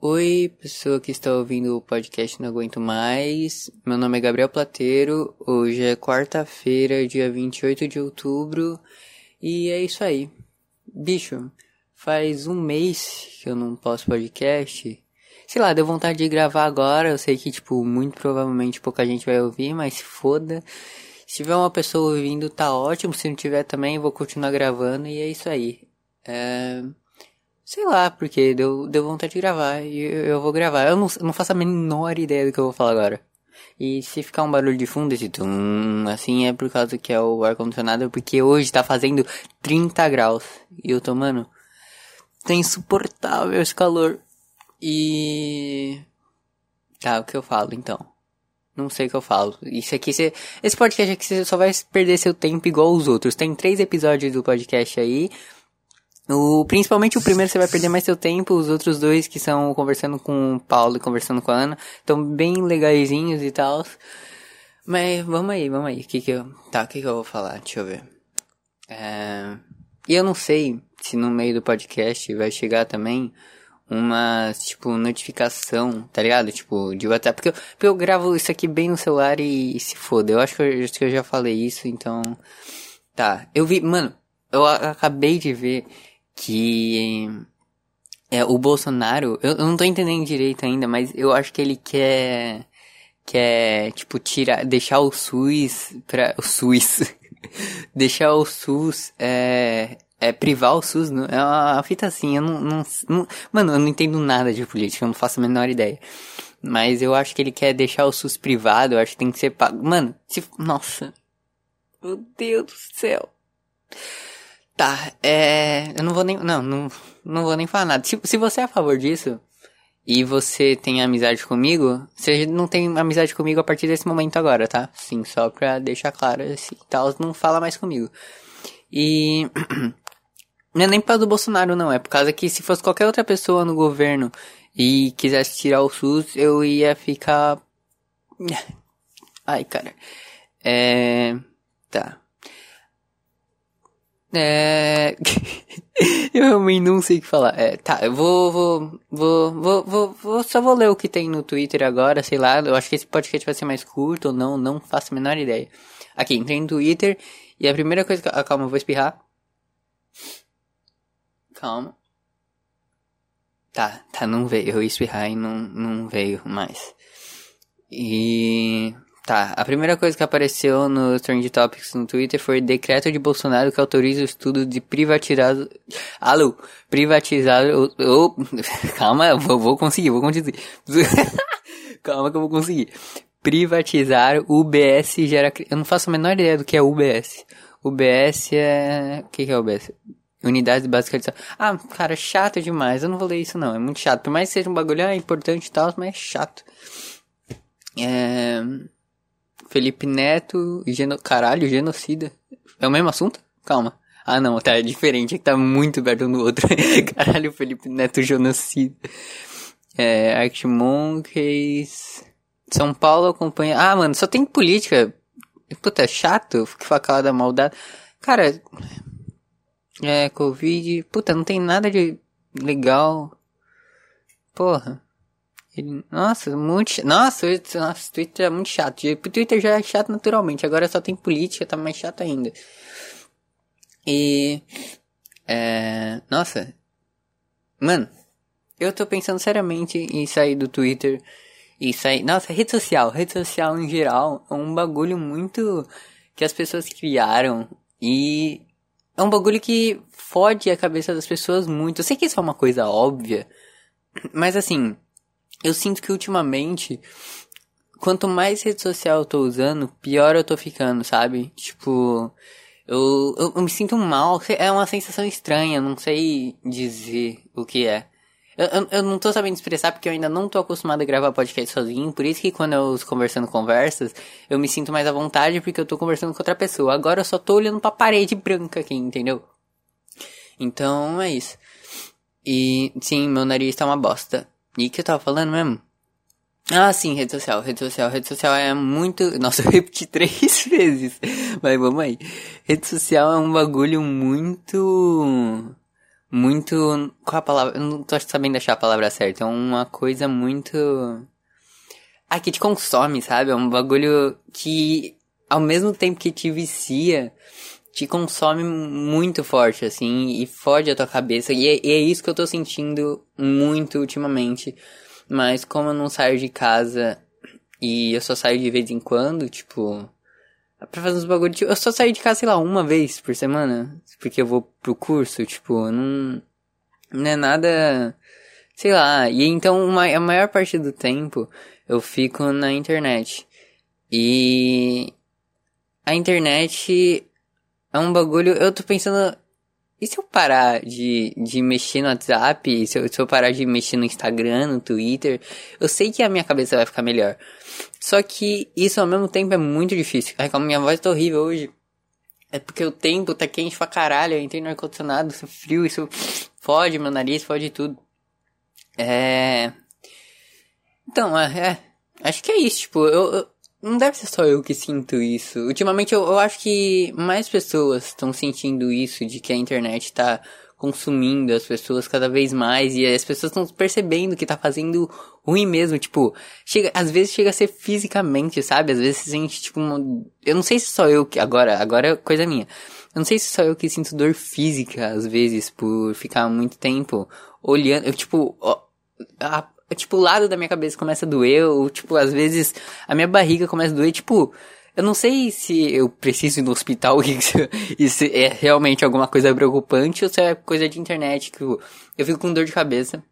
Oi, pessoa que está ouvindo o podcast Não Aguento Mais. Meu nome é Gabriel Plateiro. Hoje é quarta-feira, dia 28 de outubro. E é isso aí. Bicho, faz um mês que eu não posto podcast. Sei lá, deu vontade de gravar agora. Eu sei que, tipo, muito provavelmente pouca gente vai ouvir, mas foda. Se tiver uma pessoa ouvindo, tá ótimo. Se não tiver também, vou continuar gravando. E é isso aí. É. Sei lá, porque deu, deu vontade de gravar e eu, eu vou gravar. Eu não, não faço a menor ideia do que eu vou falar agora. E se ficar um barulho de fundo, esse tum, assim é por causa que é o ar-condicionado, porque hoje tá fazendo 30 graus. E eu tô, mano, tá insuportável esse calor. E. Tá, o que eu falo então? Não sei o que eu falo. Isso aqui, você... esse podcast aqui você só vai perder seu tempo igual os outros. Tem três episódios do podcast aí. O, principalmente o primeiro você vai perder mais seu tempo, os outros dois que são conversando com o Paulo e conversando com a Ana, estão bem legaisinhos e tal. Mas vamos aí, vamos aí. Que que eu. Tá, o que que eu vou falar? Deixa eu ver. É... E eu não sei se no meio do podcast vai chegar também uma, tipo, notificação, tá ligado? Tipo, de WhatsApp. Porque eu, porque eu gravo isso aqui bem no celular e, e se foda. Eu acho que eu, que eu já falei isso, então. Tá. Eu vi, mano, eu acabei de ver que é, o Bolsonaro, eu, eu não tô entendendo direito ainda, mas eu acho que ele quer quer tipo tirar, deixar o SUS para o SUS, deixar o SUS é, é privar o SUS, não, é uma fita assim, eu não, não, não, mano, eu não entendo nada de política, eu não faço a menor ideia. Mas eu acho que ele quer deixar o SUS privado, eu acho que tem que ser pago. Mano, se, nossa. Meu Deus do céu. Tá, é. Eu não vou nem. Não, não, não vou nem falar nada. Se, se você é a favor disso e você tem amizade comigo, você não tem amizade comigo a partir desse momento agora, tá? Sim, só pra deixar claro assim, tal, não fala mais comigo. E. Não é nem por causa do Bolsonaro, não. É por causa que se fosse qualquer outra pessoa no governo e quisesse tirar o SUS, eu ia ficar. Ai, cara. É. Tá. É. eu realmente não sei o que falar. É, tá, eu vou, vou, vou, vou, vou, vou, só vou ler o que tem no Twitter agora, sei lá. Eu acho que esse podcast vai ser mais curto ou não, não faço a menor ideia. Aqui, entrei no Twitter e a primeira coisa que. Ah, calma, eu vou espirrar. Calma. Tá, tá, não veio. Eu ia espirrar e não, não veio mais. E. Tá, a primeira coisa que apareceu no Trend Topics no Twitter foi decreto de Bolsonaro que autoriza o estudo de privatizar. Alô, privatizar. O, o, calma, vou, vou conseguir, vou conseguir. calma que eu vou conseguir. Privatizar UBS gera. Eu não faço a menor ideia do que é UBS. UBS é. O que, é UBS? Unidades básicas de saúde. Ah, cara, chato demais. Eu não vou ler isso não. É muito chato. Por mais que seja um bagulho ah, importante e tal, mas é chato. É. Felipe Neto, geno... caralho, genocida. É o mesmo assunto? Calma. Ah, não, tá, é diferente, é que tá muito perto um do outro. caralho, Felipe Neto, genocida. É, Arctimonkeys. São Paulo acompanha. Ah, mano, só tem política. Puta, é chato. Fica facada maldade. Cara. É, Covid. Puta, não tem nada de legal. Porra. Ele, nossa, muito Nossa, nossa, Twitter é muito chato. O Twitter já é chato naturalmente, agora só tem política, tá mais chato ainda. E. É. Nossa. Mano, eu tô pensando seriamente em sair do Twitter e sair. Nossa, rede social, rede social em geral é um bagulho muito que as pessoas criaram e é um bagulho que fode a cabeça das pessoas muito. Eu sei que isso é uma coisa óbvia, mas assim, eu sinto que ultimamente, quanto mais rede social eu tô usando, pior eu tô ficando, sabe? Tipo, eu, eu, eu me sinto mal, é uma sensação estranha, não sei dizer o que é. Eu, eu, eu, não tô sabendo expressar porque eu ainda não tô acostumado a gravar podcast sozinho, por isso que quando eu estou conversando conversas, eu me sinto mais à vontade porque eu tô conversando com outra pessoa. Agora eu só tô olhando pra parede branca aqui, entendeu? Então é isso. E sim, meu nariz tá uma bosta. E que eu tava falando mesmo? Ah, sim, rede social, rede social, rede social é muito. Nossa, eu repeti três vezes. Mas vamos aí. Rede social é um bagulho muito. muito. Qual a palavra? Eu não tô sabendo achar a palavra certa. É uma coisa muito. Ah, que te consome, sabe? É um bagulho que, ao mesmo tempo que te vicia, te consome muito forte, assim, e fode a tua cabeça. E é, e é isso que eu tô sentindo muito ultimamente. Mas como eu não saio de casa e eu só saio de vez em quando, tipo. Pra fazer uns bagulho, tipo, eu só saio de casa, sei lá, uma vez por semana. Porque eu vou pro curso, tipo, não. Não é nada. Sei lá. E então uma, a maior parte do tempo eu fico na internet. E. A internet é um bagulho. Eu tô pensando. E se eu parar de, de mexer no WhatsApp? Se eu, se eu parar de mexer no Instagram, no Twitter? Eu sei que a minha cabeça vai ficar melhor. Só que isso ao mesmo tempo é muito difícil. Ai, como minha voz tá horrível hoje. É porque o tempo tá quente pra caralho. Eu entrei no ar-condicionado, isso frio, isso fode meu nariz, fode tudo. É. Então, é, é. Acho que é isso, tipo, eu, eu não deve ser só eu que sinto isso. Ultimamente eu, eu acho que mais pessoas estão sentindo isso, de que a internet tá consumindo as pessoas cada vez mais e as pessoas estão percebendo que tá fazendo ruim mesmo, tipo, chega, às vezes chega a ser fisicamente, sabe? Às vezes se sente tipo, uma, eu não sei se só eu que agora, agora é coisa minha. Eu não sei se só eu que sinto dor física às vezes por ficar muito tempo olhando, eu tipo, ó, a, tipo, o lado da minha cabeça começa a doer, ou, tipo, às vezes a minha barriga começa a doer, tipo, eu não sei se eu preciso ir no hospital, isso, isso é realmente alguma coisa preocupante, ou se é coisa de internet, que eu, eu fico com dor de cabeça.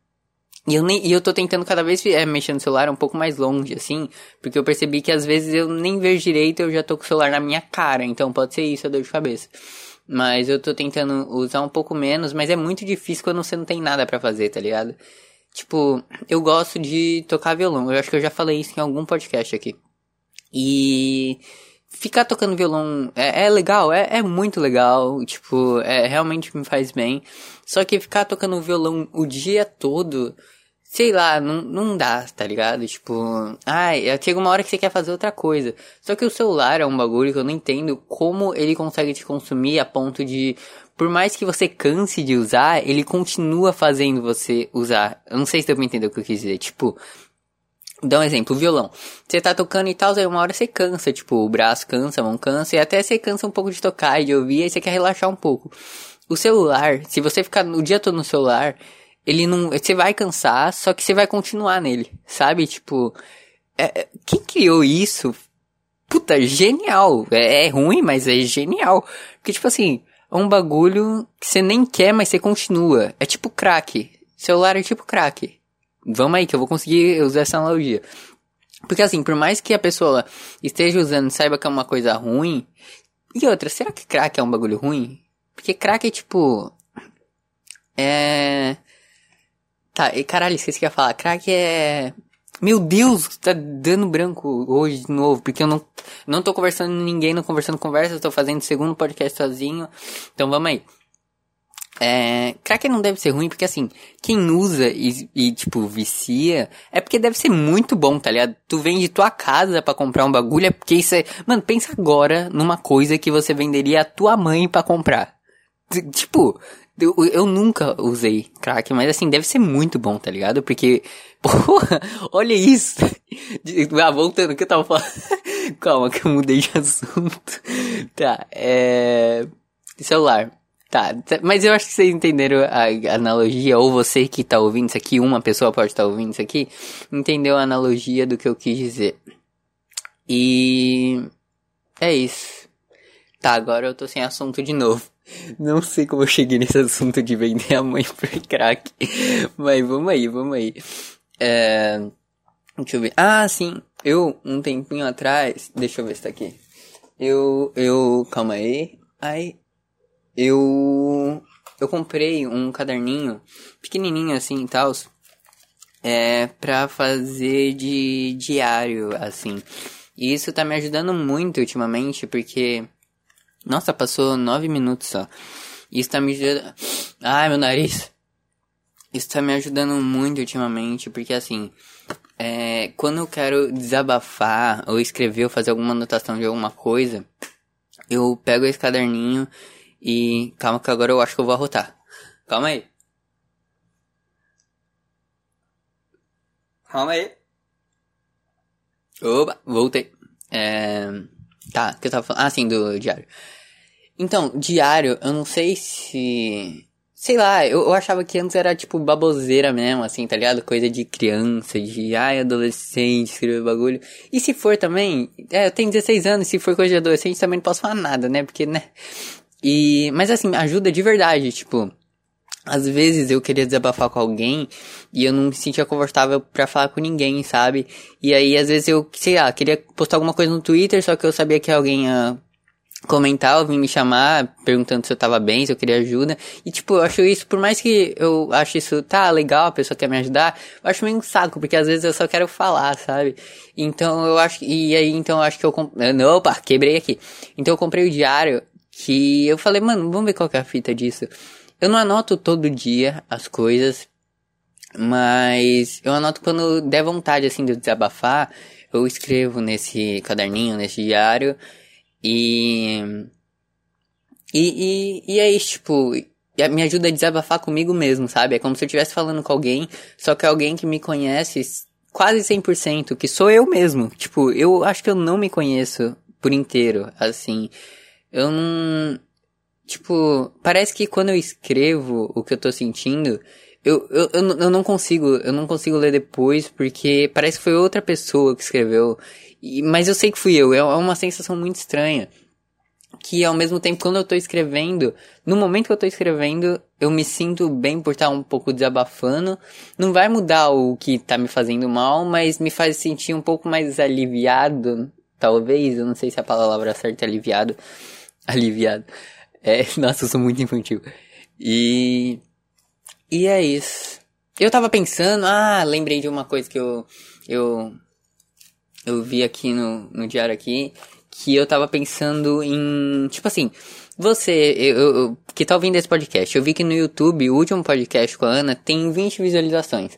E eu, nem, e eu tô tentando cada vez é, mexer no celular um pouco mais longe, assim, porque eu percebi que às vezes eu nem vejo direito eu já tô com o celular na minha cara, então pode ser isso a dor de cabeça. Mas eu tô tentando usar um pouco menos, mas é muito difícil quando você não tem nada para fazer, tá ligado? Tipo, eu gosto de tocar violão. Eu acho que eu já falei isso em algum podcast aqui. E ficar tocando violão é, é legal, é, é, muito legal. Tipo, é, realmente me faz bem. Só que ficar tocando violão o dia todo, sei lá, não, não dá, tá ligado? Tipo, ai, chega uma hora que você quer fazer outra coisa. Só que o celular é um bagulho que eu não entendo como ele consegue te consumir a ponto de por mais que você canse de usar, ele continua fazendo você usar. Eu não sei se deu pra entender o que eu quis dizer. Tipo, dá um exemplo, o violão. Você tá tocando e tal, aí uma hora você cansa, tipo, o braço cansa, a mão cansa, e até você cansa um pouco de tocar e de ouvir, aí você quer relaxar um pouco. O celular, se você ficar o dia todo no celular, ele não. Você vai cansar, só que você vai continuar nele, sabe? Tipo, é, é quem criou isso? Puta, genial. É, é ruim, mas é genial. Porque, tipo assim, é um bagulho que você nem quer, mas você continua. É tipo crack. Celular é tipo crack. Vamos aí que eu vou conseguir usar essa analogia. Porque assim, por mais que a pessoa esteja usando saiba que é uma coisa ruim. E outra, será que crack é um bagulho ruim? Porque crack é tipo. É. Tá, e caralho, esqueci que ia falar. Crack é. Meu Deus, tá dando branco hoje de novo, porque eu não, não tô conversando com ninguém, não conversando conversa, tô fazendo segundo podcast sozinho. Então vamos aí. É, crack não deve ser ruim, porque assim, quem usa e, e, tipo, vicia, é porque deve ser muito bom, tá ligado? Tu vende tua casa para comprar um bagulho, é porque isso é... Mano, pensa agora numa coisa que você venderia a tua mãe para comprar. Tipo, eu, eu nunca usei crack, mas assim, deve ser muito bom, tá ligado? Porque, porra, olha isso. Ah, voltando o que eu tava falando. Calma, que eu mudei de assunto. Tá, é. Celular. Tá, mas eu acho que vocês entenderam a analogia, ou você que tá ouvindo isso aqui, uma pessoa pode estar tá ouvindo isso aqui, entendeu a analogia do que eu quis dizer. E. É isso. Tá, agora eu tô sem assunto de novo. Não sei como eu cheguei nesse assunto de vender a mãe por crack. Mas vamos aí, vamos aí. É... Deixa eu ver. Ah, sim. Eu, um tempinho atrás. Deixa eu ver se tá aqui. Eu. Eu. Calma aí. Aí. Eu. Eu comprei um caderninho pequenininho assim e tal. É. Pra fazer de diário, assim. E isso tá me ajudando muito ultimamente porque nossa, passou nove minutos só. Isso tá me ajudando. Ai, meu nariz. Isso tá me ajudando muito ultimamente, porque assim. É, quando eu quero desabafar, ou escrever, ou fazer alguma anotação de alguma coisa, eu pego esse caderninho e. Calma que agora eu acho que eu vou arrotar. Calma aí. Calma aí. Opa, voltei. É... Tá, que eu tava falando. Ah, sim, do diário. Então, diário, eu não sei se. Sei lá, eu, eu achava que antes era tipo baboseira mesmo, assim, tá ligado? Coisa de criança, de ai, adolescente, escrever bagulho. E se for também, é, eu tenho 16 anos, se for coisa de adolescente também não posso falar nada, né? Porque, né? E. Mas assim, ajuda de verdade, tipo. Às vezes eu queria desabafar com alguém e eu não me sentia confortável para falar com ninguém, sabe? E aí às vezes eu, sei lá, queria postar alguma coisa no Twitter, só que eu sabia que alguém ia comentar, ou vir me chamar, perguntando se eu tava bem, se eu queria ajuda. E tipo, eu acho isso, por mais que eu acho isso, tá, legal, a pessoa quer me ajudar, eu acho meio um saco, porque às vezes eu só quero falar, sabe? Então eu acho, e aí então eu acho que eu, comprei, opa, quebrei aqui. Então eu comprei o diário, que eu falei, mano, vamos ver qual que é a fita disso. Eu não anoto todo dia as coisas, mas eu anoto quando der vontade, assim, de desabafar, eu escrevo nesse caderninho, nesse diário, e, e, e, e é isso, tipo, me ajuda a desabafar comigo mesmo, sabe? É como se eu estivesse falando com alguém, só que alguém que me conhece quase 100%, que sou eu mesmo. Tipo, eu acho que eu não me conheço por inteiro, assim. Eu não, Tipo, parece que quando eu escrevo o que eu tô sentindo, eu, eu, eu, eu não consigo, eu não consigo ler depois, porque parece que foi outra pessoa que escreveu. E, mas eu sei que fui eu, é, é uma sensação muito estranha. Que ao mesmo tempo, quando eu tô escrevendo, no momento que eu tô escrevendo, eu me sinto bem por estar um pouco desabafando. Não vai mudar o que tá me fazendo mal, mas me faz sentir um pouco mais aliviado. Talvez, eu não sei se a palavra certa é aliviado. Aliviado. É, nossa, eu sou muito infantil. E. E é isso. Eu tava pensando, ah, lembrei de uma coisa que eu. Eu. Eu vi aqui no, no diário aqui. Que eu tava pensando em. Tipo assim. Você, eu, eu, que tá ouvindo esse podcast, eu vi que no YouTube, o último podcast com a Ana, tem 20 visualizações.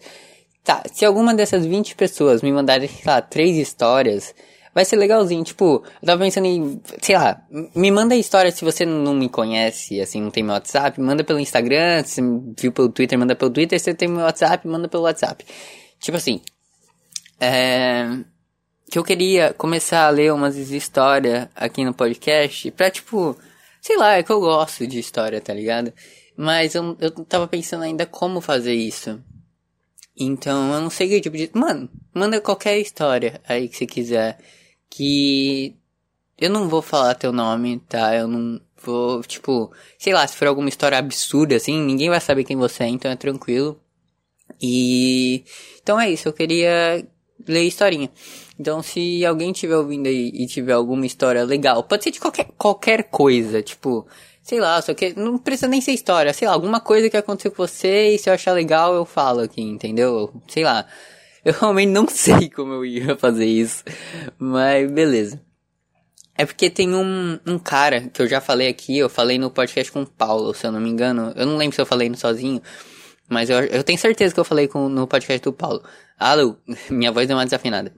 Tá, se alguma dessas 20 pessoas me mandarem, sei lá, três histórias, vai ser legalzinho. Tipo, eu tava pensando em, sei lá, me manda a história se você não me conhece, assim, não tem meu WhatsApp, manda pelo Instagram, se viu pelo Twitter, manda pelo Twitter, se você tem meu WhatsApp, manda pelo WhatsApp. Tipo assim, é, que eu queria começar a ler umas histórias aqui no podcast pra, tipo, sei lá, é que eu gosto de história, tá ligado? Mas eu, eu tava pensando ainda como fazer isso. Então, eu não sei que tipo de. Mano, manda qualquer história aí que você quiser que eu não vou falar teu nome, tá? Eu não vou, tipo, sei lá, se for alguma história absurda assim, ninguém vai saber quem você é, então é tranquilo. E então é isso, eu queria ler historinha. Então, se alguém estiver ouvindo aí e tiver alguma história legal, pode ser de qualquer, qualquer coisa, tipo, sei lá, só que não precisa nem ser história, sei lá, alguma coisa que aconteceu com você e se eu achar legal eu falo aqui, entendeu? Sei lá. Eu realmente não sei como eu ia fazer isso. Mas beleza. É porque tem um, um cara que eu já falei aqui, eu falei no podcast com o Paulo, se eu não me engano. Eu não lembro se eu falei no sozinho. Mas eu, eu tenho certeza que eu falei com, no podcast do Paulo. Alô, minha voz deu uma desafinada.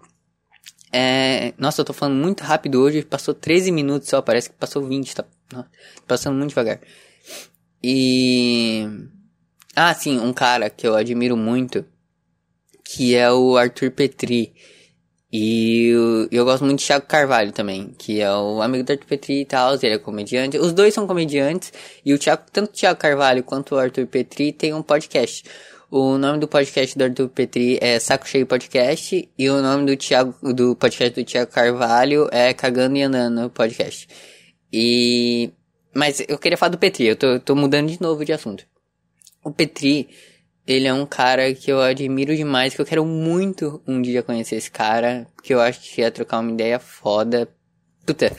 É, nossa, eu tô falando muito rápido hoje, passou 13 minutos só, parece que passou 20, tá passando muito devagar. E. Ah, sim, um cara que eu admiro muito que é o Arthur Petri. E eu, eu gosto muito de Thiago Carvalho também, que é o amigo do Arthur Petri e tal, ele é comediante. Os dois são comediantes, e o Thiago, tanto o Thiago Carvalho quanto o Arthur Petri tem um podcast. O nome do podcast do Arthur Petri é Saco Cheio Podcast, e o nome do, Thiago, do podcast do Thiago Carvalho é Cagando e Andando Podcast. E... Mas eu queria falar do Petri, eu tô, tô mudando de novo de assunto. O Petri, ele é um cara que eu admiro demais, que eu quero muito um dia conhecer esse cara, que eu acho que ia trocar uma ideia foda. Puta.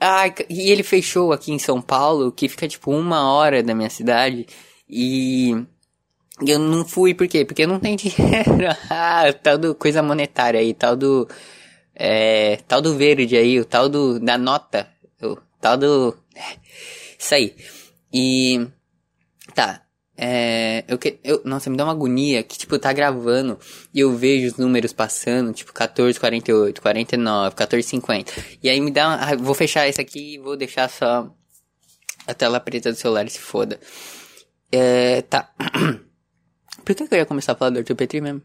Ah, e ele fechou aqui em São Paulo, que fica tipo uma hora da minha cidade, e eu não fui, por quê? Porque eu não tenho dinheiro. ah, tal do coisa monetária aí, tal do. É, tal do verde aí, o tal do. da nota, o tal do. Isso aí. E. Tá, é, eu que, eu, nossa, me dá uma agonia que, tipo, tá gravando e eu vejo os números passando, tipo, 14, 48, 49, 14, 50. E aí me dá, ah, vou fechar esse aqui e vou deixar só a tela preta do celular, se foda. É, tá. Por que, que eu ia começar a falar do Arthur Petri mesmo?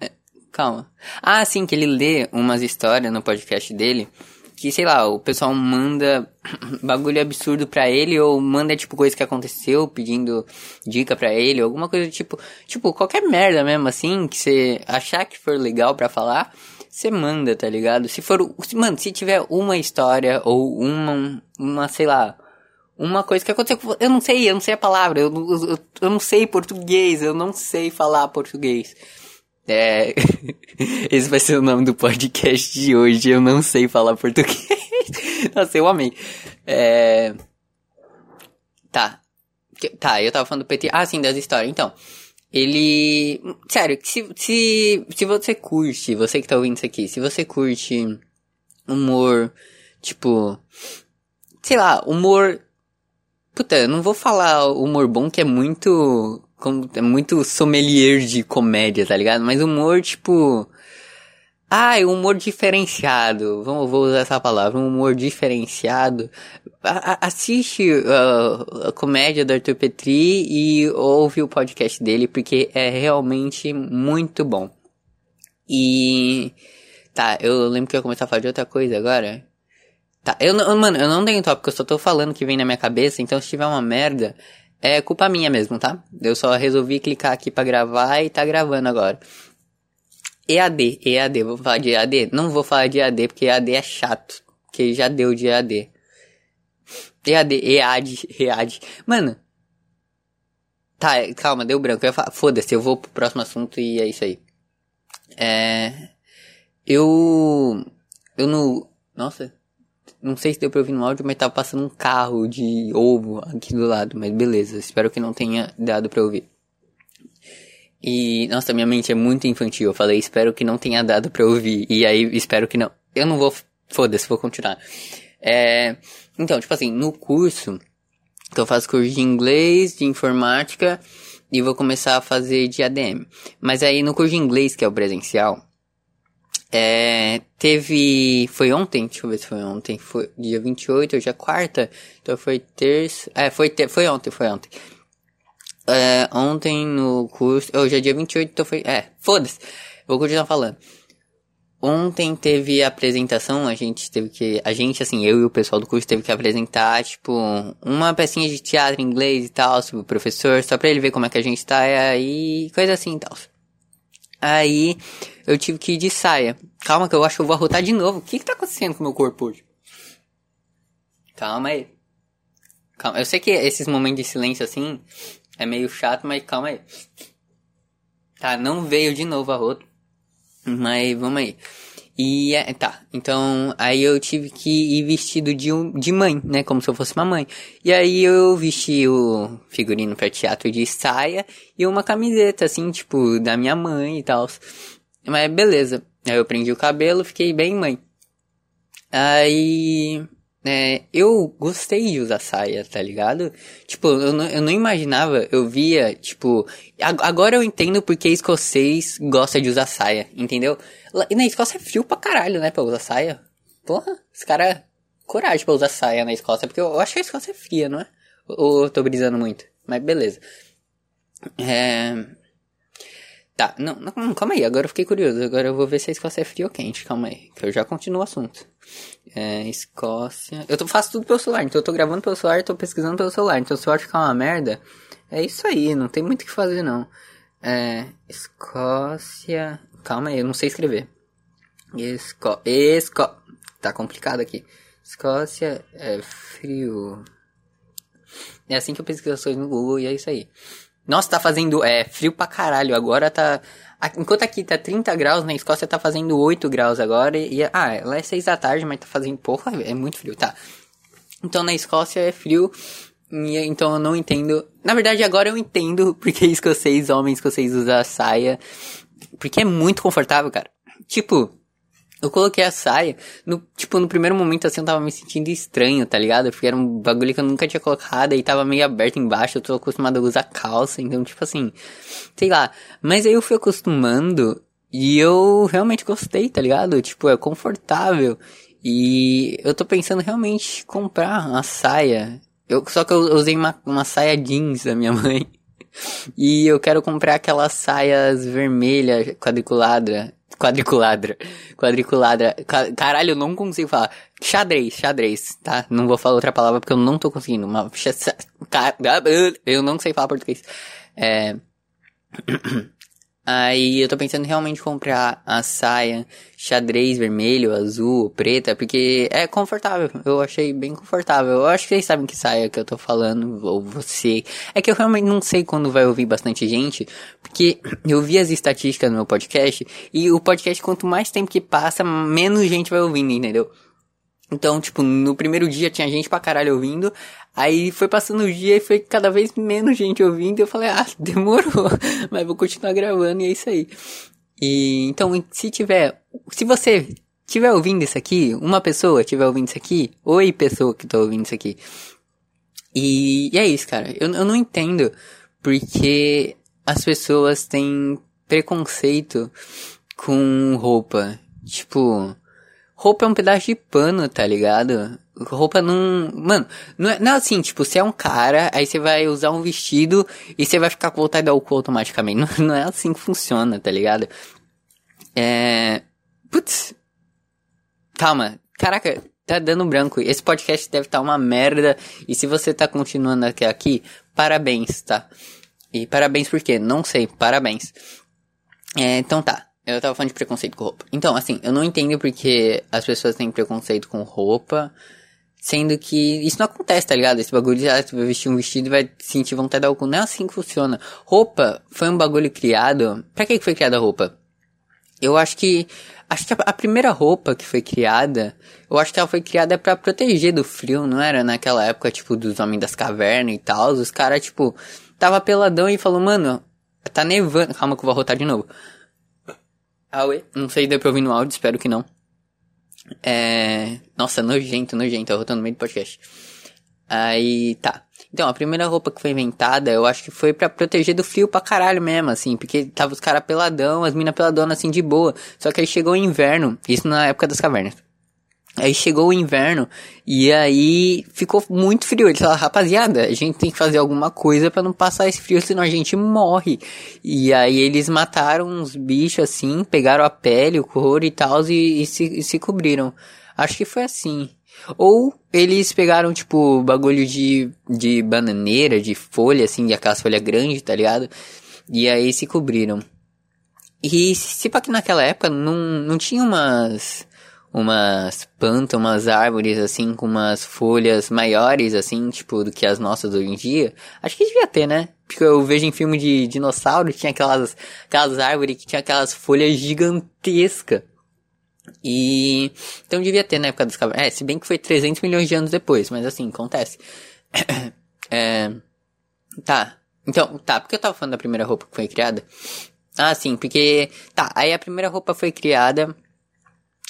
É, calma. Ah, sim, que ele lê umas histórias no podcast dele que, sei lá, o pessoal manda bagulho absurdo pra ele ou manda, tipo, coisa que aconteceu pedindo dica pra ele, alguma coisa tipo, tipo, qualquer merda mesmo, assim, que você achar que for legal pra falar, você manda, tá ligado? Se for, mano, se tiver uma história ou uma, uma, sei lá, uma coisa que aconteceu, eu não sei, eu não sei a palavra, eu, eu, eu não sei português, eu não sei falar português. É. Esse vai ser o nome do podcast de hoje. Eu não sei falar português. Nossa, eu amei. É. Tá. Tá, eu tava falando do PT. Ah, sim, das histórias. Então. Ele. Sério, se, se, se você curte, você que tá ouvindo isso aqui, se você curte humor, tipo. Sei lá, humor. Puta, eu não vou falar humor bom que é muito é muito sommelier de comédia, tá ligado? Mas humor, tipo. Ah, humor diferenciado. Vamos, vou usar essa palavra. Um humor diferenciado. A, assiste uh, a comédia do Arthur Petri e ouve o podcast dele, porque é realmente muito bom. E. Tá, eu lembro que eu ia começar a falar de outra coisa agora. Tá, eu não, mano, eu não tenho tópico, eu só tô falando que vem na minha cabeça, então se tiver uma merda, é culpa minha mesmo, tá? Eu só resolvi clicar aqui para gravar e tá gravando agora. EAD, EAD, vou falar de EAD? Não vou falar de EAD porque EAD é chato, que já deu de EAD. EAD, EAD, EAD. Mano, tá, calma, deu branco. Foda-se, eu vou pro próximo assunto e é isso aí. É. Eu. Eu não. Nossa, não sei se deu pra ouvir no áudio, mas tava passando um carro de ovo aqui do lado. Mas beleza, espero que não tenha dado pra ouvir. E, nossa, minha mente é muito infantil. Eu falei, espero que não tenha dado pra ouvir. E aí, espero que não. Eu não vou. Foda-se, vou continuar. É. Então, tipo assim, no curso. Que eu faço curso de inglês, de informática. E vou começar a fazer de ADM. Mas aí no curso de inglês, que é o presencial. É, teve. Foi ontem? Deixa eu ver se foi ontem. Foi dia 28, hoje é quarta. Então foi terça. É, foi, ter, foi ontem, foi ontem. É, ontem no curso. Hoje é dia 28, então foi. É, foda-se. Vou continuar falando. Ontem teve a apresentação, a gente teve que. A gente, assim, eu e o pessoal do curso teve que apresentar, tipo, uma pecinha de teatro em inglês e tal, sobre o professor, só pra ele ver como é que a gente tá aí, coisa assim e tal. Aí eu tive que ir de saia. Calma que eu acho que eu vou arrotar de novo. O que que tá acontecendo com o meu corpo hoje? Calma aí. Calma. Eu sei que esses momentos de silêncio assim é meio chato, mas calma aí. Tá, não veio de novo a rota. Mas vamos aí. E é, tá, então aí eu tive que ir vestido de, de mãe, né? Como se eu fosse uma mãe. E aí eu vesti o figurino pra teatro de saia e uma camiseta, assim, tipo, da minha mãe e tal. Mas beleza. Aí eu prendi o cabelo, fiquei bem mãe. Aí. É, eu gostei de usar saia, tá ligado? Tipo, eu não, eu não imaginava, eu via, tipo. Agora eu entendo porque escocês gosta de usar saia, entendeu? E na Escócia é frio pra caralho, né, pra usar saia. Porra, esse cara. Coragem pra usar saia na Escócia, porque eu acho que a Escócia é fria, não é? Ou eu tô brisando muito? Mas beleza. É. Tá, não, não, calma aí, agora eu fiquei curioso. Agora eu vou ver se a Escócia é fria ou quente, calma aí, que eu já continuo o assunto. É, Escócia. Eu tô, faço tudo pelo celular, então eu tô gravando pelo celular tô pesquisando pelo celular. Então se eu que é uma merda, é isso aí, não tem muito o que fazer não. É. Escócia. Calma aí, eu não sei escrever. Esco... Esco... Tá complicado aqui. Escócia é frio. É assim que eu pesquiso as coisas no Google e é isso aí. Nossa, tá fazendo é, frio pra caralho. Agora tá. Enquanto aqui tá 30 graus, na Escócia tá fazendo 8 graus agora. E, ah, lá é 6 da tarde, mas tá fazendo. Porra, é muito frio, tá. Então na Escócia é frio. E, então eu não entendo. Na verdade, agora eu entendo porque escocês, homens escocês usam saia porque é muito confortável, cara. Tipo, eu coloquei a saia, no, tipo, no primeiro momento assim eu tava me sentindo estranho, tá ligado? Porque era um bagulho que eu nunca tinha colocado e tava meio aberto embaixo, eu tô acostumado a usar calça, então tipo assim, sei lá. Mas aí eu fui acostumando e eu realmente gostei, tá ligado? Tipo, é confortável. E eu tô pensando realmente comprar uma saia Eu, só que eu usei uma, uma saia jeans da minha mãe. E eu quero comprar aquelas saias vermelhas quadriculada. Quadriculada. Quadriculada. Caralho, eu não consigo falar. Xadrez, xadrez, tá? Não vou falar outra palavra porque eu não tô conseguindo. Eu não sei falar português. É. Aí eu tô pensando realmente comprar a saia xadrez vermelho, azul, preta, porque é confortável. Eu achei bem confortável. Eu acho que vocês sabem que saia que eu tô falando, ou você. É que eu realmente não sei quando vai ouvir bastante gente, porque eu vi as estatísticas no meu podcast, e o podcast, quanto mais tempo que passa, menos gente vai ouvindo, entendeu? Então, tipo, no primeiro dia tinha gente pra caralho ouvindo, aí foi passando o dia e foi cada vez menos gente ouvindo, eu falei, ah, demorou, mas vou continuar gravando e é isso aí. E, então, se tiver, se você tiver ouvindo isso aqui, uma pessoa tiver ouvindo isso aqui, oi pessoa que tá ouvindo isso aqui. E, e é isso, cara, eu, eu não entendo porque as pessoas têm preconceito com roupa. Tipo, roupa é um pedaço de pano, tá ligado? Roupa não. Mano, não é, não é assim, tipo, você é um cara, aí você vai usar um vestido e você vai ficar com vontade de cu automaticamente. Não, não é assim que funciona, tá ligado? É. Putz. Calma. Caraca, tá dando branco. Esse podcast deve estar tá uma merda. E se você tá continuando até aqui, parabéns, tá? E parabéns por quê? Não sei, parabéns. É, então tá. Eu tava falando de preconceito com roupa. Então, assim, eu não entendo porque as pessoas têm preconceito com roupa, sendo que isso não acontece, tá ligado? Esse bagulho de ah, tu vai vestir um vestido e vai sentir vontade de cu. Não é assim que funciona. Roupa foi um bagulho criado. Pra que foi criada a roupa? Eu acho que. Acho que a, a, primeira roupa que foi criada, eu acho que ela foi criada para proteger do frio, não era? Naquela época, tipo, dos homens das cavernas e tal. Os caras, tipo, tava peladão e falou, mano, tá nevando. Calma que eu vou rotar de novo. Aue. Não sei se deu pra ouvir no áudio, espero que não. É. Nossa, nojento, nojento, eu rotando no meio do podcast. Aí, tá. Então, a primeira roupa que foi inventada, eu acho que foi para proteger do frio pra caralho mesmo, assim, porque tava os caras peladão, as minas peladonas assim de boa. Só que aí chegou o inverno, isso na época das cavernas. Aí chegou o inverno e aí ficou muito frio. Ele falou, rapaziada, a gente tem que fazer alguma coisa para não passar esse frio, senão a gente morre. E aí eles mataram uns bichos assim, pegaram a pele, o couro e tal, e, e, se, e se cobriram. Acho que foi assim. Ou eles pegaram, tipo, bagulho de, de bananeira, de folha, assim, de aquelas folhas grandes, tá ligado? E aí se cobriram. E se para que naquela época não, não tinha umas umas plantas, umas árvores assim com umas folhas maiores assim, tipo, do que as nossas hoje em dia. Acho que devia ter, né? Porque eu vejo em filme de dinossauro, tinha aquelas aquelas árvores que tinha aquelas folhas gigantescas. E então devia ter na época cavernas. É, se bem que foi 300 milhões de anos depois, mas assim, acontece. é, tá. Então, tá, porque eu tava falando da primeira roupa que foi criada? Ah, sim, porque tá, aí a primeira roupa foi criada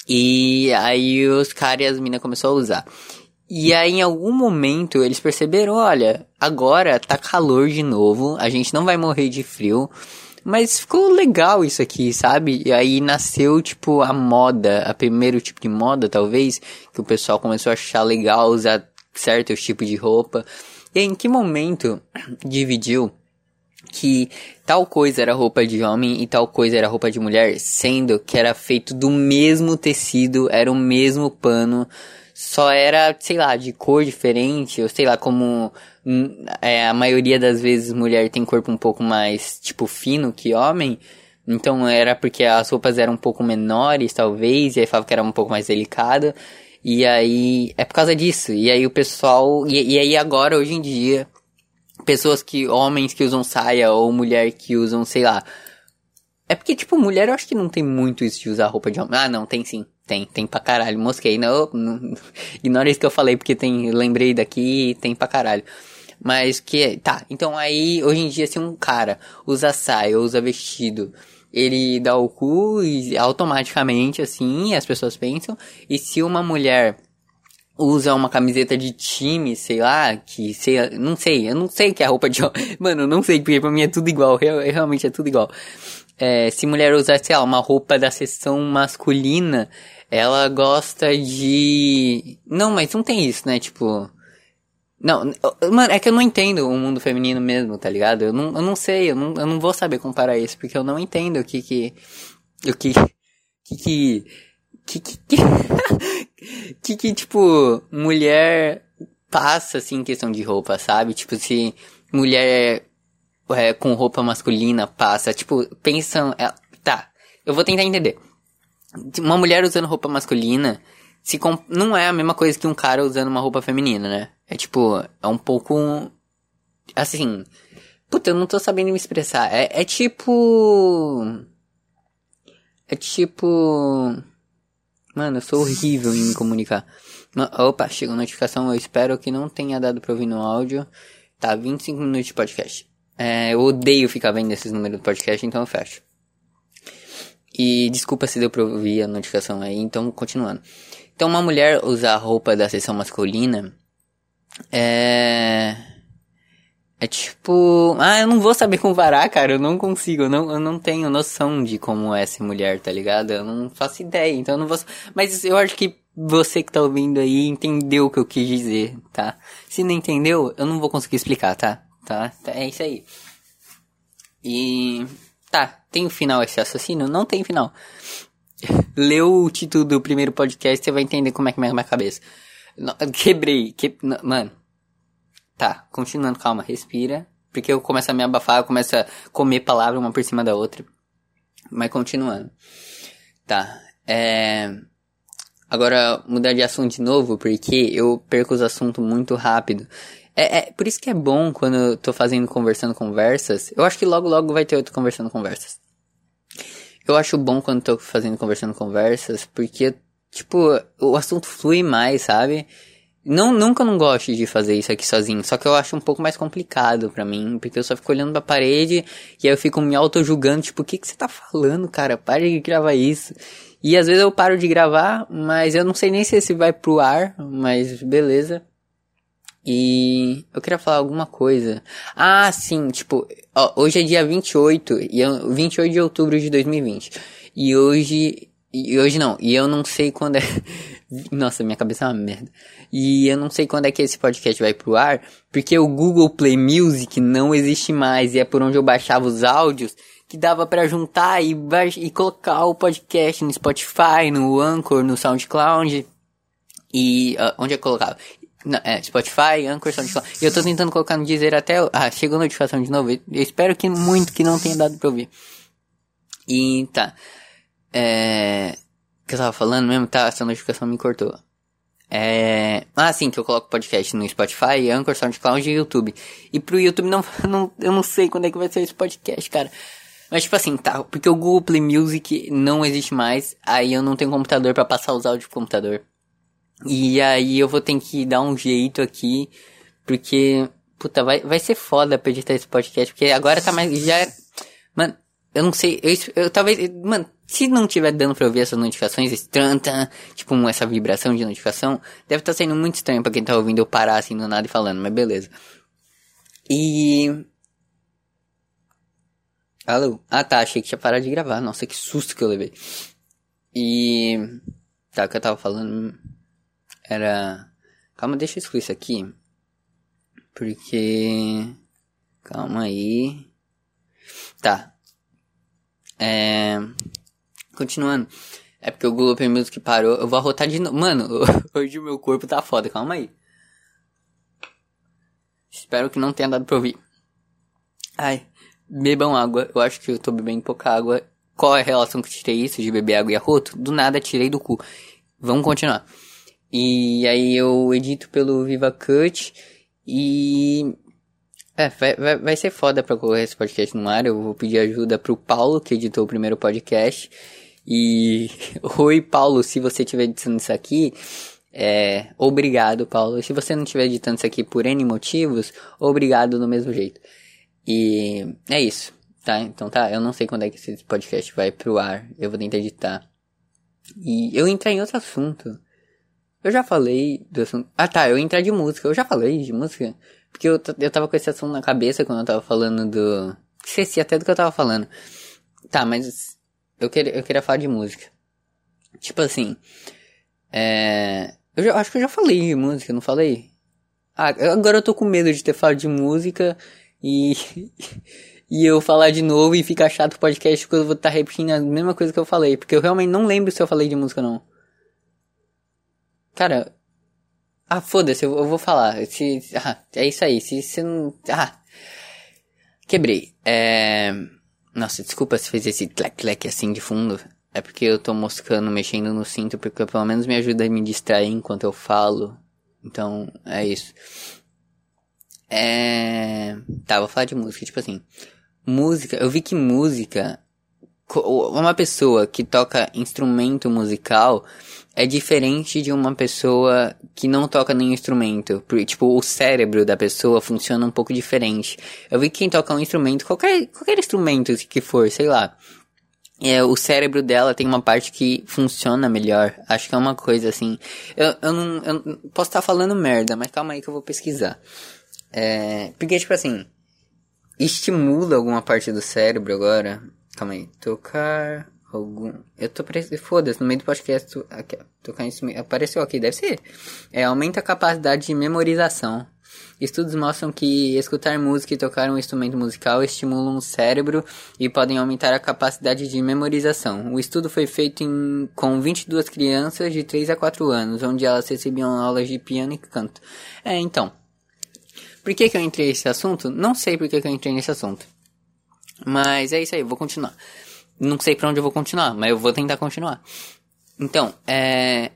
e aí os caras e as minas começaram a usar. E aí em algum momento eles perceberam, olha, agora tá calor de novo, a gente não vai morrer de frio. Mas ficou legal isso aqui, sabe? E aí nasceu, tipo, a moda, a primeiro tipo de moda, talvez, que o pessoal começou a achar legal usar certos tipos de roupa. E aí, em que momento dividiu que tal coisa era roupa de homem e tal coisa era roupa de mulher, sendo que era feito do mesmo tecido, era o mesmo pano, só era, sei lá, de cor diferente, ou sei lá, como hum, é, a maioria das vezes mulher tem corpo um pouco mais, tipo, fino que homem, então era porque as roupas eram um pouco menores, talvez, e aí falava que era um pouco mais delicada, e aí é por causa disso, e aí o pessoal, e, e aí agora, hoje em dia, pessoas que, homens que usam saia ou mulher que usam, sei lá. É porque, tipo, mulher eu acho que não tem muito isso de usar roupa de homem. Ah, não, tem sim. Tem, tem pra caralho. Mosquei. Não, não ignora isso que eu falei, porque tem, lembrei daqui tem pra caralho. Mas que, tá, então aí, hoje em dia, se um cara usa saia, usa vestido, ele dá o cu e automaticamente, assim, as pessoas pensam. E se uma mulher usa uma camiseta de time, sei lá, que sei, não sei, eu não sei que é a roupa de mano, eu não sei porque pra mim é tudo igual, realmente é tudo igual. É, se mulher usar, sei lá, uma roupa da seção masculina, ela gosta de, não, mas não tem isso, né, tipo, Não, mano, é que eu não entendo o mundo feminino mesmo, tá ligado? Eu não, eu não sei, eu não, eu não vou saber comparar isso, porque eu não entendo o que que. O que. Que que. Que que. Que que, tipo, mulher passa, assim, em questão de roupa, sabe? Tipo, se mulher é, com roupa masculina passa, tipo, pensam. É, tá, eu vou tentar entender. Uma mulher usando roupa masculina se não é a mesma coisa que um cara usando uma roupa feminina, né? É tipo, é um pouco. Assim. Puta, eu não tô sabendo me expressar. É, é tipo. É tipo. Mano, eu sou horrível em me comunicar. Opa, chegou notificação. Eu espero que não tenha dado pra ouvir no áudio. Tá, 25 minutos de podcast. É, eu odeio ficar vendo esses números do podcast, então eu fecho. E desculpa se deu pra ouvir a notificação aí, então continuando. Então, uma mulher usar a roupa da seção masculina é. É tipo. Ah, eu não vou saber comparar, cara. Eu não consigo. Eu não, eu não tenho noção de como é ser mulher, tá ligado? Eu não faço ideia. Então eu não vou. Mas eu acho que você que tá ouvindo aí entendeu o que eu quis dizer, tá? Se não entendeu, eu não vou conseguir explicar, tá? Tá? É isso aí. E. Tá, tem o final esse assassino? Não tem final. Leu o título do primeiro podcast, você vai entender como é que é a minha cabeça. Quebrei. Que, mano. Tá, continuando, calma, respira. Porque eu começo a me abafar, eu começo a comer palavra uma por cima da outra. Mas continuando. Tá, é. Agora, mudar de assunto de novo, porque eu perco os assuntos muito rápido. É, é, por isso que é bom quando eu tô fazendo conversando conversas. Eu acho que logo logo vai ter outro conversando conversas. Eu acho bom quando tô fazendo conversando conversas, porque, tipo, o assunto flui mais, sabe? Não, nunca não gosto de fazer isso aqui sozinho, só que eu acho um pouco mais complicado para mim, porque eu só fico olhando pra parede e aí eu fico me auto-julgando, tipo, o que que você tá falando, cara? Para de gravar isso. E às vezes eu paro de gravar, mas eu não sei nem se esse vai pro ar, mas beleza. E eu queria falar alguma coisa. Ah, sim, tipo, ó, hoje é dia 28, e eu, 28 de outubro de 2020. E hoje, e hoje não, e eu não sei quando é. Nossa, minha cabeça é uma merda. E eu não sei quando é que esse podcast vai pro ar, porque o Google Play Music não existe mais, e é por onde eu baixava os áudios que dava para juntar e, e colocar o podcast no Spotify, no Anchor, no SoundCloud. E uh, onde eu colocava? Não, é, Spotify, Anchor, SoundCloud. E eu tô tentando colocar no Deezer até... Ah, chegou a notificação de novo. Eu espero que muito que não tenha dado pra ouvir. E tá. É... O que eu tava falando mesmo? Tá, essa notificação me cortou. É... Ah, sim, que eu coloco podcast no Spotify, Anchor, SoundCloud e YouTube. E pro YouTube não, não... Eu não sei quando é que vai ser esse podcast, cara. Mas tipo assim, tá, porque o Google Play Music não existe mais, aí eu não tenho computador para passar os áudios pro computador. E aí eu vou ter que dar um jeito aqui, porque, puta, vai, vai ser foda pra editar esse podcast, porque agora tá mais, já, mano, eu não sei, eu, eu talvez, mano, se não tiver dando pra ouvir essas notificações, esse tranta, tipo, essa vibração de notificação, deve estar tá sendo muito estranho pra quem tá ouvindo eu parar assim do nada e falando, mas beleza. E... Alô? Ah tá, achei que tinha parado de gravar, nossa, que susto que eu levei. E... Tá, o que eu tava falando era. Calma, deixa eu excluir isso aqui. Porque. Calma aí. Tá. É. Continuando. É porque o Google Play Music parou. Eu vou arrotar de novo. Mano, hoje o meu corpo tá foda. Calma aí. Espero que não tenha dado pra ouvir. Ai. Bebam água. Eu acho que eu tô bebendo pouca água. Qual é a relação que eu tirei isso de beber água e arroto? Do nada tirei do cu. Vamos continuar. E aí eu edito pelo VivaCut e. É, vai, vai, vai ser foda pra colocar esse podcast no ar. Eu vou pedir ajuda pro Paulo, que editou o primeiro podcast. E. Oi, Paulo, se você estiver editando isso aqui. É, obrigado, Paulo. Se você não estiver editando isso aqui por N motivos, obrigado do mesmo jeito. E é isso, tá? Então tá, eu não sei quando é que esse podcast vai pro ar. Eu vou tentar editar. E eu entrar em outro assunto. Eu já falei do assunto. Ah tá, eu entrar de música. Eu já falei de música. Porque eu, eu tava com esse assunto na cabeça quando eu tava falando do. Esqueci até do que eu tava falando. Tá, mas eu queria, eu queria falar de música. Tipo assim. É. Eu já, acho que eu já falei de música, não falei? Ah, agora eu tô com medo de ter falado de música e. e eu falar de novo e ficar chato o podcast porque eu vou estar tá repetindo a mesma coisa que eu falei. Porque eu realmente não lembro se eu falei de música ou não. Cara. Ah, foda-se, eu, vou falar. Se, ah, é isso aí. Se você não. Ah. Quebrei. É. Nossa, desculpa se fez esse tlec-tlec assim de fundo. É porque eu tô moscando, mexendo no cinto, porque pelo menos me ajuda a me distrair enquanto eu falo. Então, é isso. É. Tá, vou falar de música. Tipo assim, música. Eu vi que música. Uma pessoa que toca instrumento musical é diferente de uma pessoa que não toca nenhum instrumento. Tipo, o cérebro da pessoa funciona um pouco diferente. Eu vi que quem toca um instrumento, qualquer, qualquer instrumento que for, sei lá. É, o cérebro dela tem uma parte que funciona melhor. Acho que é uma coisa assim. Eu, eu não. Eu posso estar falando merda, mas calma aí que eu vou pesquisar. É, porque, tipo assim. Estimula alguma parte do cérebro agora. Calma aí. Tocar algum. Eu tô precisando. Foda-se, no meio do podcast. Aqui, tocar instrumento. Apareceu aqui, deve ser. É, aumenta a capacidade de memorização. Estudos mostram que escutar música e tocar um instrumento musical estimulam o cérebro e podem aumentar a capacidade de memorização. O estudo foi feito em, com 22 crianças de 3 a 4 anos, onde elas recebiam aulas de piano e canto. É, então. Por que, que eu entrei nesse assunto? Não sei por que, que eu entrei nesse assunto. Mas é isso aí, vou continuar. Não sei para onde eu vou continuar, mas eu vou tentar continuar. Então, é.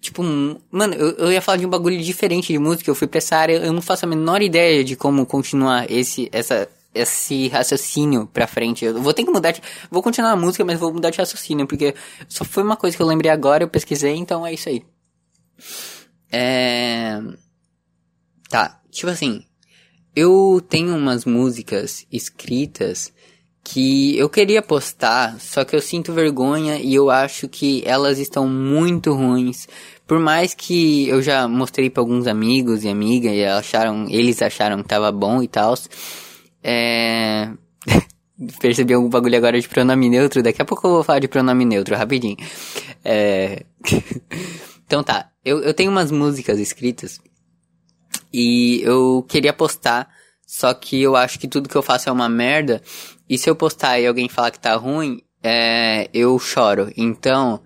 Tipo, mano, eu, eu ia falar de um bagulho diferente de música, eu fui pra essa área, eu não faço a menor ideia de como continuar esse, essa, esse raciocínio pra frente. Eu vou ter que mudar de, Vou continuar a música, mas vou mudar de raciocínio, porque só foi uma coisa que eu lembrei agora, eu pesquisei, então é isso aí. É. Tá, tipo assim. Eu tenho umas músicas escritas que eu queria postar, só que eu sinto vergonha e eu acho que elas estão muito ruins. Por mais que eu já mostrei para alguns amigos e amigas e acharam, eles acharam que tava bom e tal. É... Percebi algum bagulho agora de pronome neutro. Daqui a pouco eu vou falar de pronome neutro, rapidinho. É... então tá, eu, eu tenho umas músicas escritas e eu queria postar, só que eu acho que tudo que eu faço é uma merda e se eu postar e alguém falar que tá ruim, é, eu choro. Então,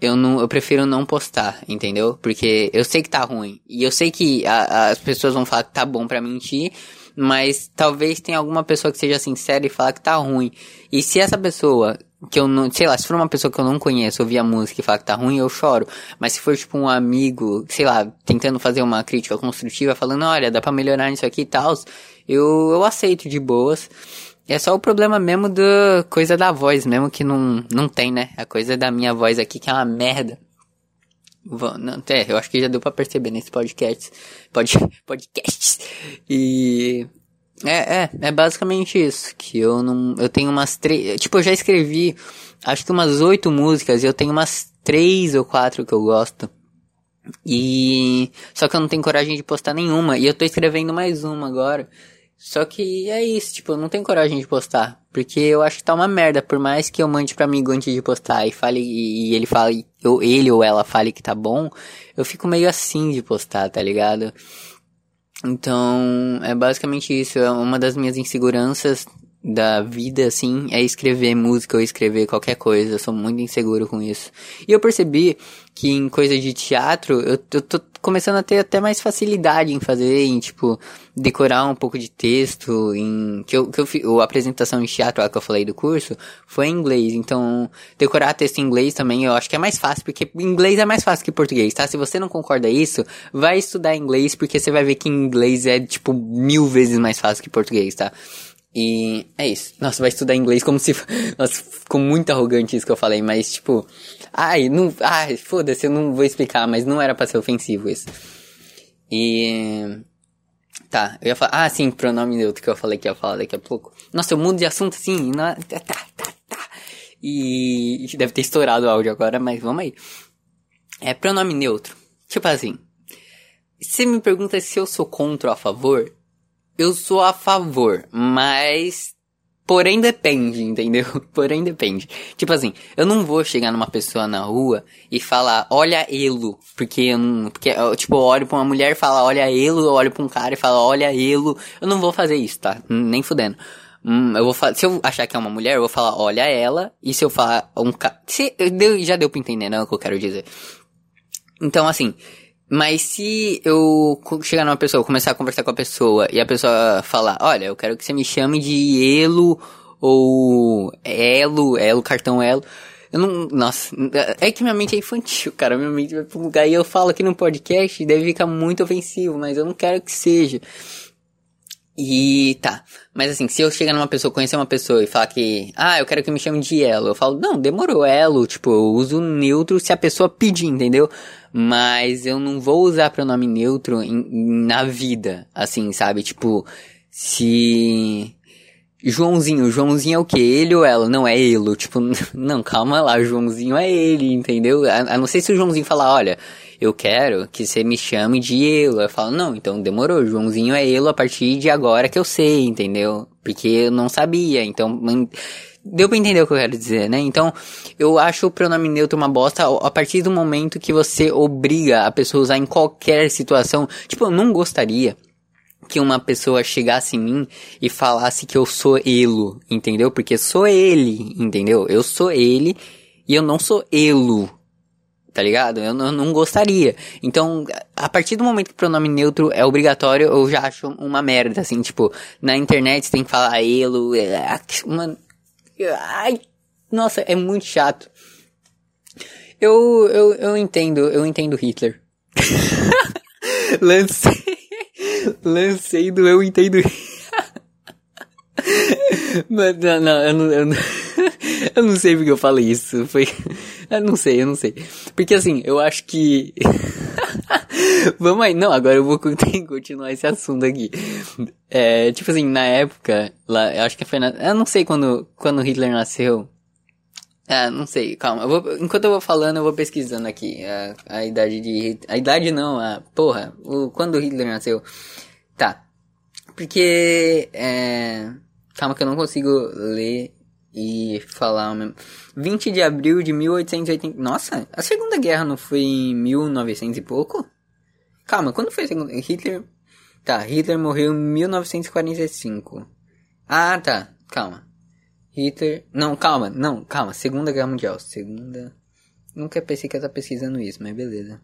eu não, eu prefiro não postar, entendeu? Porque eu sei que tá ruim. E eu sei que a, as pessoas vão falar que tá bom pra mentir, mas talvez tenha alguma pessoa que seja sincera e falar que tá ruim. E se essa pessoa, que eu não, sei lá, se for uma pessoa que eu não conheço, ouvir a música e falar que tá ruim, eu choro. Mas se for tipo um amigo, sei lá, tentando fazer uma crítica construtiva, falando, olha, dá pra melhorar nisso aqui e tal, eu, eu aceito de boas. É só o problema mesmo da coisa da voz, mesmo que não, não tem, né? A coisa da minha voz aqui que é uma merda. Não, é, eu acho que já deu para perceber nesse podcast. Pod, podcasts. E. É, é, é basicamente isso. Que eu não. Eu tenho umas três. Tipo, eu já escrevi acho que umas oito músicas e eu tenho umas três ou quatro que eu gosto. E. Só que eu não tenho coragem de postar nenhuma. E eu tô escrevendo mais uma agora. Só que é isso, tipo, eu não tenho coragem de postar. Porque eu acho que tá uma merda. Por mais que eu mande pra amigo antes de postar e fale, e ele fale, ou ele ou ela fale que tá bom, eu fico meio assim de postar, tá ligado? Então, é basicamente isso. É uma das minhas inseguranças da vida, assim, é escrever música ou escrever qualquer coisa. Eu sou muito inseguro com isso. E eu percebi que em coisa de teatro, eu, eu tô começando a ter até mais facilidade em fazer, em, tipo, decorar um pouco de texto, em... Que eu, que eu fiz, a apresentação de teatro lá que eu falei do curso, foi em inglês. Então, decorar texto em inglês também eu acho que é mais fácil, porque inglês é mais fácil que português, tá? Se você não concorda isso, vai estudar inglês, porque você vai ver que inglês é, tipo, mil vezes mais fácil que português, tá? E é isso. Nossa, vai estudar inglês como se. Nossa, ficou muito arrogante isso que eu falei, mas tipo. Ai, não. Ai, foda-se, eu não vou explicar, mas não era pra ser ofensivo isso. E. Tá, eu ia falar. Ah, sim, pronome neutro que eu falei que ia falar daqui a pouco. Nossa, eu mudo de assunto assim. Não, tá, tá, tá, tá. E. Deve ter estourado o áudio agora, mas vamos aí. É pronome neutro. Tipo assim. Você me pergunta se eu sou contra ou a favor, eu sou a favor, mas porém depende, entendeu? Porém depende. Tipo assim, eu não vou chegar numa pessoa na rua e falar, olha elo, porque eu não, porque, eu, tipo, eu olho pra uma mulher e falo, olha elo, eu olho pra um cara e falo, olha elo. Eu não vou fazer isso, tá? Nem fudendo. Hum, eu vou falar, se eu achar que é uma mulher, eu vou falar, olha ela, e se eu falar um cara, já deu pra entender, não, é o que eu quero dizer. Então, assim, mas se eu chegar numa pessoa, começar a conversar com a pessoa e a pessoa falar, olha, eu quero que você me chame de Elo ou Elo, Elo, cartão Elo. Eu não. Nossa, é que minha mente é infantil, cara. Minha mente vai pra um lugar e eu falo aqui no podcast deve ficar muito ofensivo, mas eu não quero que seja. E tá. Mas assim, se eu chegar numa pessoa, conhecer uma pessoa e falar que, ah, eu quero que me chame de Elo, eu falo, não, demorou Elo, tipo, eu uso neutro se a pessoa pedir, entendeu? Mas eu não vou usar pronome neutro em, na vida, assim, sabe? Tipo, se. Joãozinho, Joãozinho é o que? Ele ou ela? Não, é ele. Tipo, não, calma lá, Joãozinho é ele, entendeu? A, a não ser se o Joãozinho falar, olha, eu quero que você me chame de Elo. Eu falo, não, então demorou, Joãozinho é Elo a partir de agora que eu sei, entendeu? Porque eu não sabia, então... Deu pra entender o que eu quero dizer, né? Então, eu acho o pronome neutro uma bosta a partir do momento que você obriga a pessoa a usar em qualquer situação. Tipo, eu não gostaria que uma pessoa chegasse em mim e falasse que eu sou elo, entendeu? Porque sou ele, entendeu? Eu sou ele e eu não sou elo, tá ligado? Eu não, não gostaria. Então, a partir do momento que o pronome neutro é obrigatório, eu já acho uma merda, assim, tipo, na internet você tem que falar elo, é, uma... Ai, nossa, é muito chato. Eu, eu, eu entendo, eu entendo Hitler. lancei, lancei do eu entendo Mas, não, não, eu não, eu não, eu não sei porque eu falei isso. Foi, eu não sei, eu não sei. Porque assim, eu acho que. Vamos aí. Não, agora eu vou continuar esse assunto aqui. É, tipo assim, na época, lá, eu acho que foi na. Eu não sei quando, quando Hitler nasceu. Ah, não sei, calma. Eu vou, enquanto eu vou falando, eu vou pesquisando aqui a, a idade de. A idade não, a. Porra, o, quando Hitler nasceu. Tá. Porque. É, calma que eu não consigo ler e falar mesmo. 20 de abril de 1880. Nossa, a Segunda Guerra não foi em 1900 e pouco? Calma, quando foi a Segunda Hitler. Tá, Hitler morreu em 1945. Ah, tá, calma. Hitler. Não, calma, não, calma. Segunda Guerra Mundial. Segunda. Nunca pensei que eu tava pesquisando isso, mas beleza.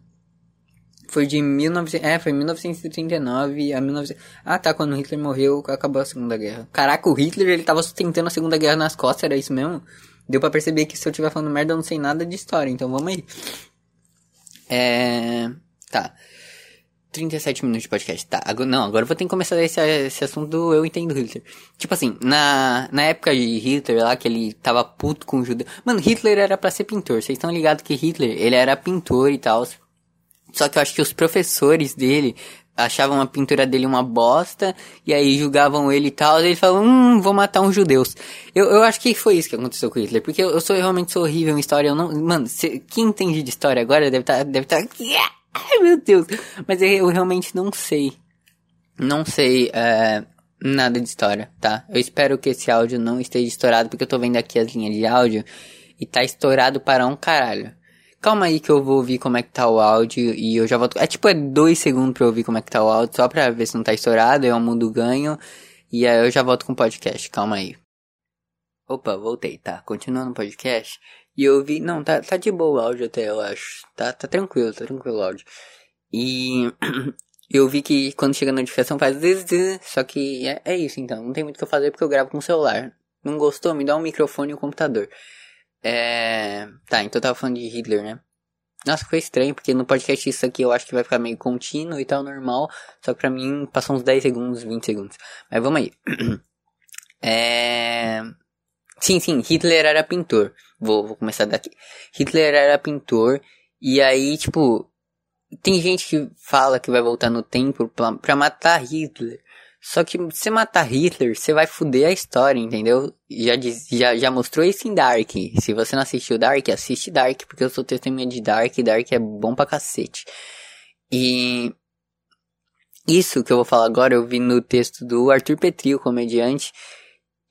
Foi de 1900, é, foi 1939 a 1900. Ah, tá, quando Hitler morreu, acabou a Segunda Guerra. Caraca, o Hitler, ele tava sustentando a Segunda Guerra nas costas, era isso mesmo? Deu para perceber que se eu estiver falando merda, eu não sei nada de história, então vamos aí. É, tá. 37 minutos de podcast. Tá, agora, não, agora eu vou ter que começar esse, esse assunto do eu entendo Hitler. Tipo assim, na, na época de Hitler lá, que ele tava puto com o judeu. Mano, Hitler era para ser pintor. Vocês estão ligados que Hitler, ele era pintor e tal. Só que eu acho que os professores dele achavam a pintura dele uma bosta, e aí julgavam ele e tal, e ele falou, hum, vou matar uns judeus. Eu, eu acho que foi isso que aconteceu com Hitler, porque eu, eu sou eu realmente sou horrível em história, eu não, mano, se, quem entende de história agora deve estar, tá, deve tá, ai meu Deus, mas eu, eu realmente não sei, não sei, é, nada de história, tá? Eu espero que esse áudio não esteja estourado, porque eu tô vendo aqui as linhas de áudio, e tá estourado para um caralho. Calma aí que eu vou ouvir como é que tá o áudio e eu já volto. É tipo, é dois segundos pra eu ouvir como é que tá o áudio, só pra ver se não tá estourado, é um mundo ganho. E aí eu já volto com o podcast, calma aí. Opa, voltei, tá. Continuando o podcast. E eu vi. Não, tá, tá de boa o áudio até, eu acho. Tá, tá tranquilo, tá tranquilo o áudio. E eu vi que quando chega a notificação faz. Só que é, é isso então. Não tem muito o que eu fazer porque eu gravo com o celular. Não gostou? Me dá um microfone e um computador. É. Tá, então eu tava falando de Hitler, né? Nossa, foi estranho, porque no podcast isso aqui eu acho que vai ficar meio contínuo e tal, normal. Só que pra mim passou uns 10 segundos, 20 segundos. Mas vamos aí. é. Sim, sim, Hitler era pintor. Vou, vou começar daqui. Hitler era pintor. E aí, tipo. Tem gente que fala que vai voltar no tempo pra, pra matar Hitler. Só que você matar Hitler, você vai fuder a história, entendeu? Já, diz, já, já mostrou isso em Dark. Se você não assistiu Dark, assiste Dark, porque eu sou testemunha de Dark e Dark é bom pra cacete. E isso que eu vou falar agora eu vi no texto do Arthur Petri, o comediante,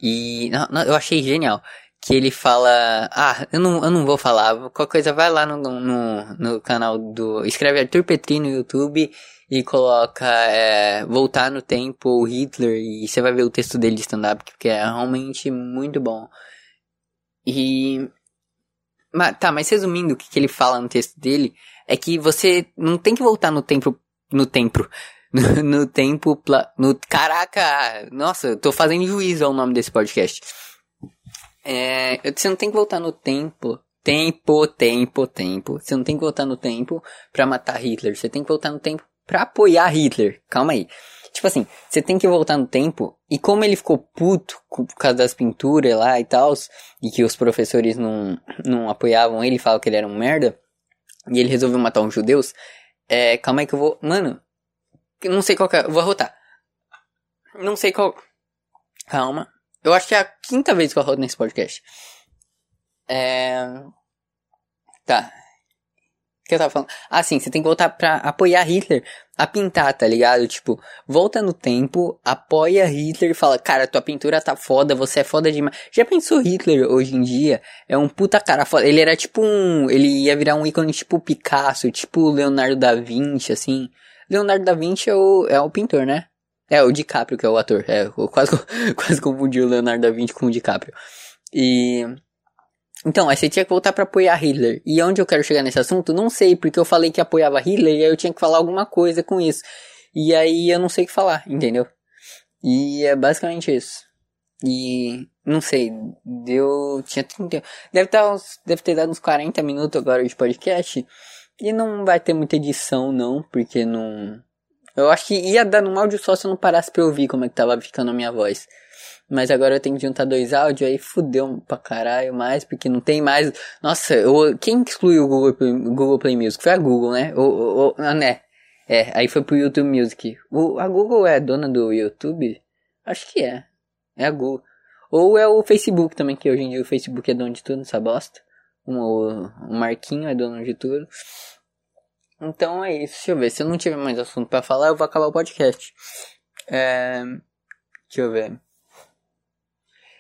E não, não, eu achei genial. Que ele fala. Ah, eu não, eu não vou falar. Qualquer coisa, vai lá no, no, no canal do. Escreve Arthur Petri no YouTube e coloca é, Voltar no Tempo Hitler e você vai ver o texto dele de stand-up, que é realmente muito bom. E. Mas, tá, mas resumindo o que, que ele fala no texto dele, é que você não tem que voltar no tempo. No tempo. No, no tempo. No, caraca! Nossa, eu tô fazendo juízo ao nome desse podcast. É, você não tem que voltar no tempo. Tempo, tempo, tempo. Você não tem que voltar no tempo pra matar Hitler. Você tem que voltar no tempo pra apoiar Hitler. Calma aí. Tipo assim, você tem que voltar no tempo. E como ele ficou puto por causa das pinturas lá e tal, e que os professores não, não apoiavam ele, falavam que ele era um merda, e ele resolveu matar uns judeus, é, calma aí que eu vou. Mano, não sei qual que é. Vou arrotar. Não sei qual. Calma. Eu acho que é a quinta vez que eu arroto nesse podcast. É. Tá. O que eu tava falando? Ah, sim, você tem que voltar pra apoiar Hitler a pintar, tá ligado? Tipo, volta no tempo, apoia Hitler e fala, cara, tua pintura tá foda, você é foda demais. Já pensou Hitler hoje em dia? É um puta cara foda. Ele era tipo um. Ele ia virar um ícone tipo Picasso, tipo Leonardo da Vinci, assim. Leonardo da Vinci é o, é o pintor, né? É, o DiCaprio que é o ator. É, eu quase, quase confundi o Leonardo da Vinci com o DiCaprio. E... Então, aí você tinha que voltar para apoiar Hitler. E onde eu quero chegar nesse assunto? Não sei, porque eu falei que apoiava Hitler e aí eu tinha que falar alguma coisa com isso. E aí eu não sei o que falar, entendeu? E é basicamente isso. E não sei, deu. Tinha 30. Deve, tá deve ter dado uns 40 minutos agora de podcast. E não vai ter muita edição, não, porque não. Eu acho que ia dar um áudio só se eu não parasse pra ouvir como é que tava ficando a minha voz. Mas agora eu tenho que juntar dois áudios, aí fudeu pra caralho mais, porque não tem mais. Nossa, eu, quem excluiu o Google, Google Play Music? Foi a Google, né? O, o, o, né? É, aí foi pro YouTube Music. O, a Google é dona do YouTube? Acho que é. É a Google. Ou é o Facebook também, que hoje em dia o Facebook é dono de tudo, essa bosta. O, o Marquinho é dono de tudo. Então é isso. Deixa eu ver. Se eu não tiver mais assunto para falar, eu vou acabar o podcast. É... Deixa eu ver.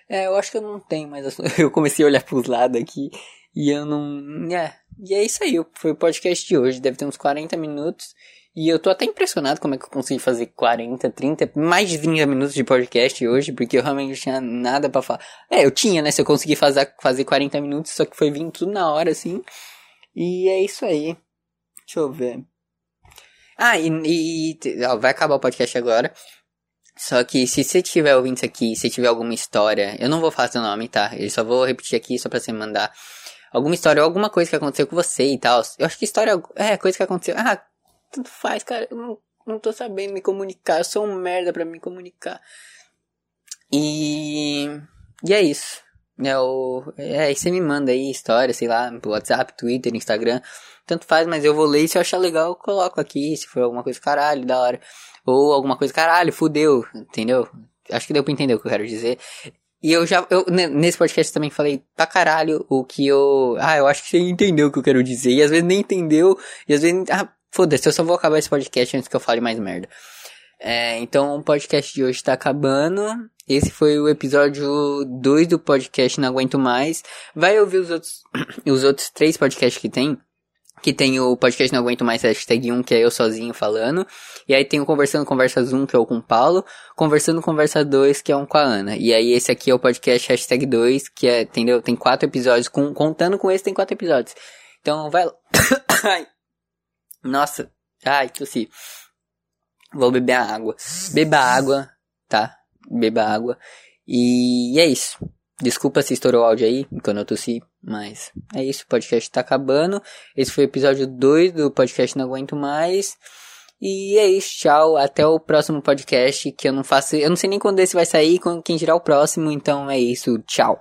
É, eu acho que eu não tenho mais assunto. Eu comecei a olhar pros lados aqui e eu não. É. E é isso aí. Foi o podcast de hoje. Deve ter uns 40 minutos. E eu tô até impressionado como é que eu consegui fazer 40, 30, mais de 30 minutos de podcast hoje, porque eu realmente não tinha nada para falar. É, eu tinha, né? Se eu conseguir fazer, fazer 40 minutos, só que foi vindo tudo na hora, assim. E é isso aí. Deixa eu ver. Ah, e, e ó, vai acabar o podcast agora. Só que se você tiver ouvindo isso aqui, se tiver alguma história, eu não vou falar seu nome, tá? Eu só vou repetir aqui só pra você mandar alguma história ou alguma coisa que aconteceu com você e tal. Eu acho que história é coisa que aconteceu. Ah, tudo faz, cara. Eu não, não tô sabendo me comunicar. Eu sou um merda pra me comunicar. E. E é isso. É, o, é, você me manda aí história, sei lá, no WhatsApp, Twitter, Instagram. Tanto faz, mas eu vou ler e se eu achar legal, eu coloco aqui. Se for alguma coisa caralho, da hora. Ou alguma coisa caralho, fudeu, entendeu? Acho que deu pra entender o que eu quero dizer. E eu já, eu, nesse podcast também falei pra caralho o que eu. Ah, eu acho que você entendeu o que eu quero dizer. E às vezes nem entendeu. E às vezes. Ah, foda-se, eu só vou acabar esse podcast antes que eu fale mais merda. É, então o podcast de hoje tá acabando. Esse foi o episódio 2 do podcast Não Aguento Mais. Vai ouvir os outros, os outros três podcasts que tem. Que tem o podcast Não Aguento Mais hashtag 1, que é eu sozinho falando. E aí tem o Conversando Conversas 1, que é o com o Paulo. Conversando Conversa 2, que é um com a Ana. E aí esse aqui é o podcast hashtag 2, que é, entendeu? Tem quatro episódios. Com, contando com esse, tem quatro episódios. Então vai lá. Nossa. Ai, tossi. Vou beber água. Beba água, tá? Beba água. E é isso. Desculpa se estourou o áudio aí, quando eu tossi, mas é isso, o podcast tá acabando. Esse foi o episódio 2 do podcast Não Aguento Mais. E é isso, tchau. Até o próximo podcast, que eu não faço. Eu não sei nem quando esse vai sair, quem dirá o próximo, então é isso, tchau.